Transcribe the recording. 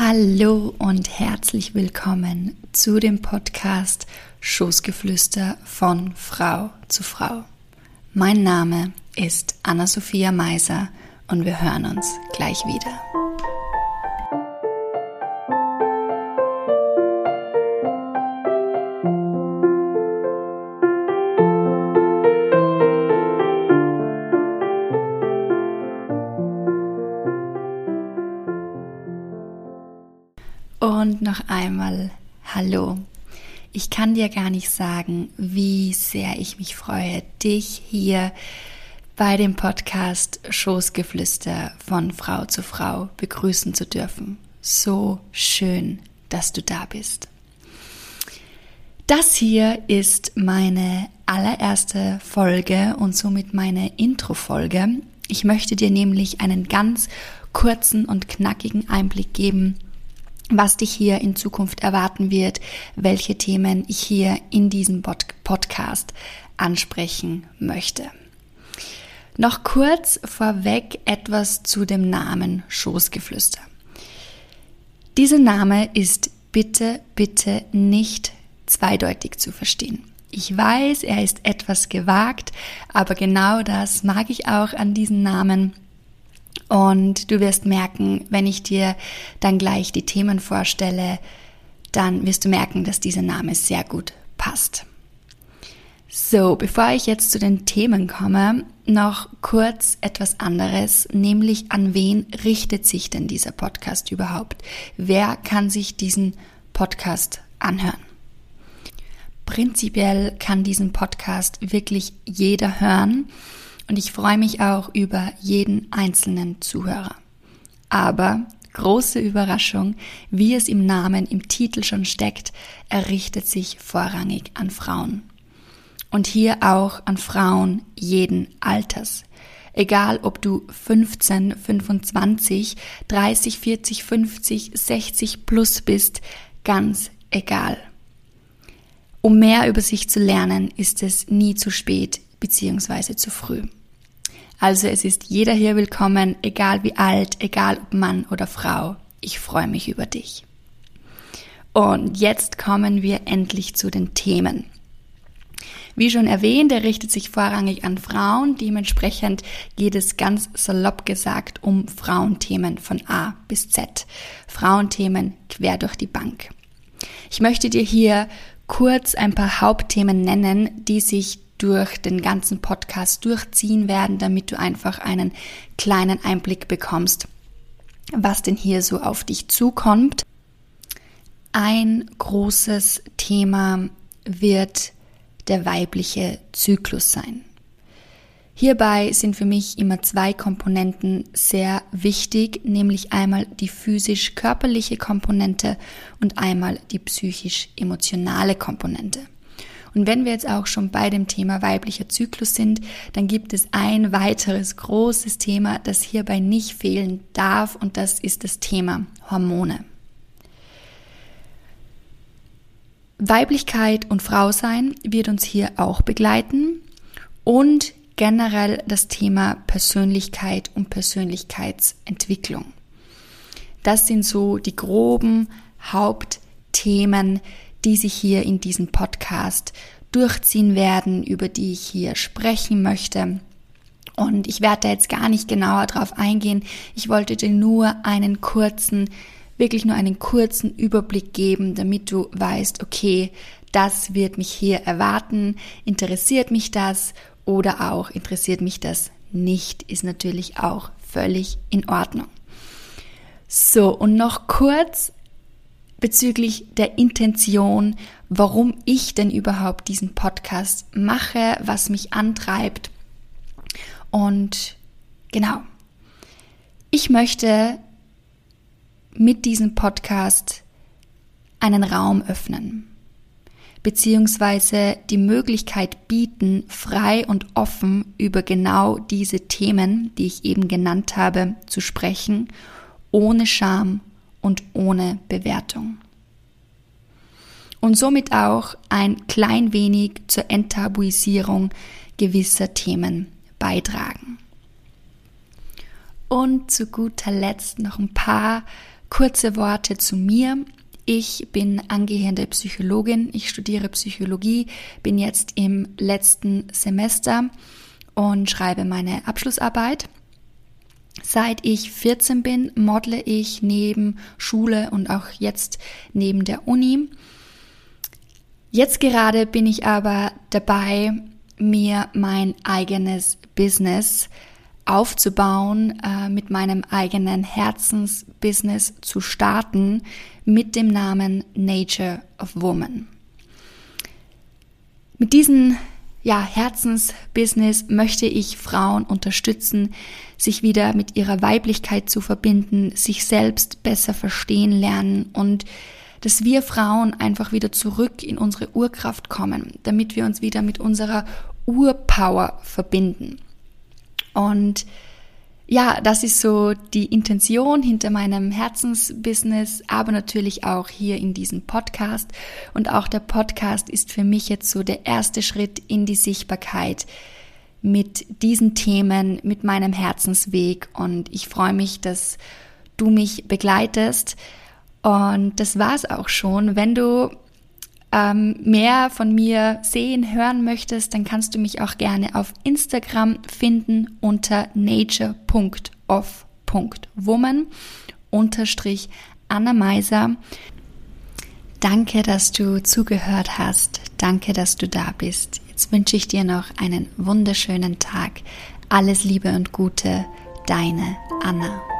Hallo und herzlich willkommen zu dem Podcast Schoßgeflüster von Frau zu Frau. Mein Name ist Anna-Sophia Meiser und wir hören uns gleich wieder. Und noch einmal Hallo. Ich kann dir gar nicht sagen, wie sehr ich mich freue, dich hier bei dem Podcast Schoßgeflüster von Frau zu Frau begrüßen zu dürfen. So schön, dass du da bist. Das hier ist meine allererste Folge und somit meine Intro-Folge. Ich möchte dir nämlich einen ganz kurzen und knackigen Einblick geben, was dich hier in Zukunft erwarten wird, welche Themen ich hier in diesem Podcast ansprechen möchte. Noch kurz vorweg etwas zu dem Namen Schoßgeflüster. Dieser Name ist bitte, bitte nicht zweideutig zu verstehen. Ich weiß, er ist etwas gewagt, aber genau das mag ich auch an diesem Namen und du wirst merken, wenn ich dir dann gleich die Themen vorstelle, dann wirst du merken, dass dieser Name sehr gut passt. So, bevor ich jetzt zu den Themen komme, noch kurz etwas anderes, nämlich an wen richtet sich denn dieser Podcast überhaupt? Wer kann sich diesen Podcast anhören? Prinzipiell kann diesen Podcast wirklich jeder hören und ich freue mich auch über jeden einzelnen Zuhörer. Aber große Überraschung, wie es im Namen, im Titel schon steckt, er richtet sich vorrangig an Frauen. Und hier auch an Frauen jeden Alters. Egal ob du 15, 25, 30, 40, 50, 60 plus bist, ganz egal. Um mehr über sich zu lernen, ist es nie zu spät bzw. zu früh. Also es ist jeder hier willkommen, egal wie alt, egal ob Mann oder Frau. Ich freue mich über dich. Und jetzt kommen wir endlich zu den Themen. Wie schon erwähnt, er richtet sich vorrangig an Frauen. Dementsprechend geht es ganz salopp gesagt um Frauenthemen von A bis Z. Frauenthemen quer durch die Bank. Ich möchte dir hier kurz ein paar Hauptthemen nennen, die sich durch den ganzen Podcast durchziehen werden, damit du einfach einen kleinen Einblick bekommst, was denn hier so auf dich zukommt. Ein großes Thema wird der weibliche Zyklus sein. Hierbei sind für mich immer zwei Komponenten sehr wichtig, nämlich einmal die physisch-körperliche Komponente und einmal die psychisch-emotionale Komponente. Und wenn wir jetzt auch schon bei dem Thema weiblicher Zyklus sind, dann gibt es ein weiteres großes Thema, das hierbei nicht fehlen darf und das ist das Thema Hormone. Weiblichkeit und Frausein wird uns hier auch begleiten und generell das Thema Persönlichkeit und Persönlichkeitsentwicklung. Das sind so die groben Hauptthemen, die sich hier in diesem Podcast durchziehen werden, über die ich hier sprechen möchte. Und ich werde da jetzt gar nicht genauer drauf eingehen. Ich wollte dir nur einen kurzen, wirklich nur einen kurzen Überblick geben, damit du weißt, okay, das wird mich hier erwarten. Interessiert mich das oder auch interessiert mich das nicht, ist natürlich auch völlig in Ordnung. So, und noch kurz bezüglich der Intention, warum ich denn überhaupt diesen Podcast mache, was mich antreibt. Und genau, ich möchte mit diesem Podcast einen Raum öffnen, beziehungsweise die Möglichkeit bieten, frei und offen über genau diese Themen, die ich eben genannt habe, zu sprechen, ohne Scham und ohne Bewertung. Und somit auch ein klein wenig zur Enttabuisierung gewisser Themen beitragen. Und zu guter Letzt noch ein paar kurze Worte zu mir. Ich bin angehende Psychologin. Ich studiere Psychologie, bin jetzt im letzten Semester und schreibe meine Abschlussarbeit. Seit ich 14 bin, modle ich neben Schule und auch jetzt neben der Uni. Jetzt gerade bin ich aber dabei, mir mein eigenes Business aufzubauen, äh, mit meinem eigenen Herzensbusiness zu starten mit dem Namen Nature of Woman. Mit diesem ja, Herzensbusiness möchte ich Frauen unterstützen, sich wieder mit ihrer Weiblichkeit zu verbinden, sich selbst besser verstehen lernen und dass wir Frauen einfach wieder zurück in unsere Urkraft kommen, damit wir uns wieder mit unserer Urpower verbinden. Und ja, das ist so die Intention hinter meinem Herzensbusiness, aber natürlich auch hier in diesem Podcast. Und auch der Podcast ist für mich jetzt so der erste Schritt in die Sichtbarkeit mit diesen Themen, mit meinem Herzensweg. Und ich freue mich, dass du mich begleitest. Und das war's auch schon. Wenn du ähm, mehr von mir sehen, hören möchtest, dann kannst du mich auch gerne auf Instagram finden unter nature.off.woman unterstrich Anna Meiser. Danke, dass du zugehört hast. Danke, dass du da bist. Jetzt wünsche ich dir noch einen wunderschönen Tag. Alles Liebe und Gute, deine Anna.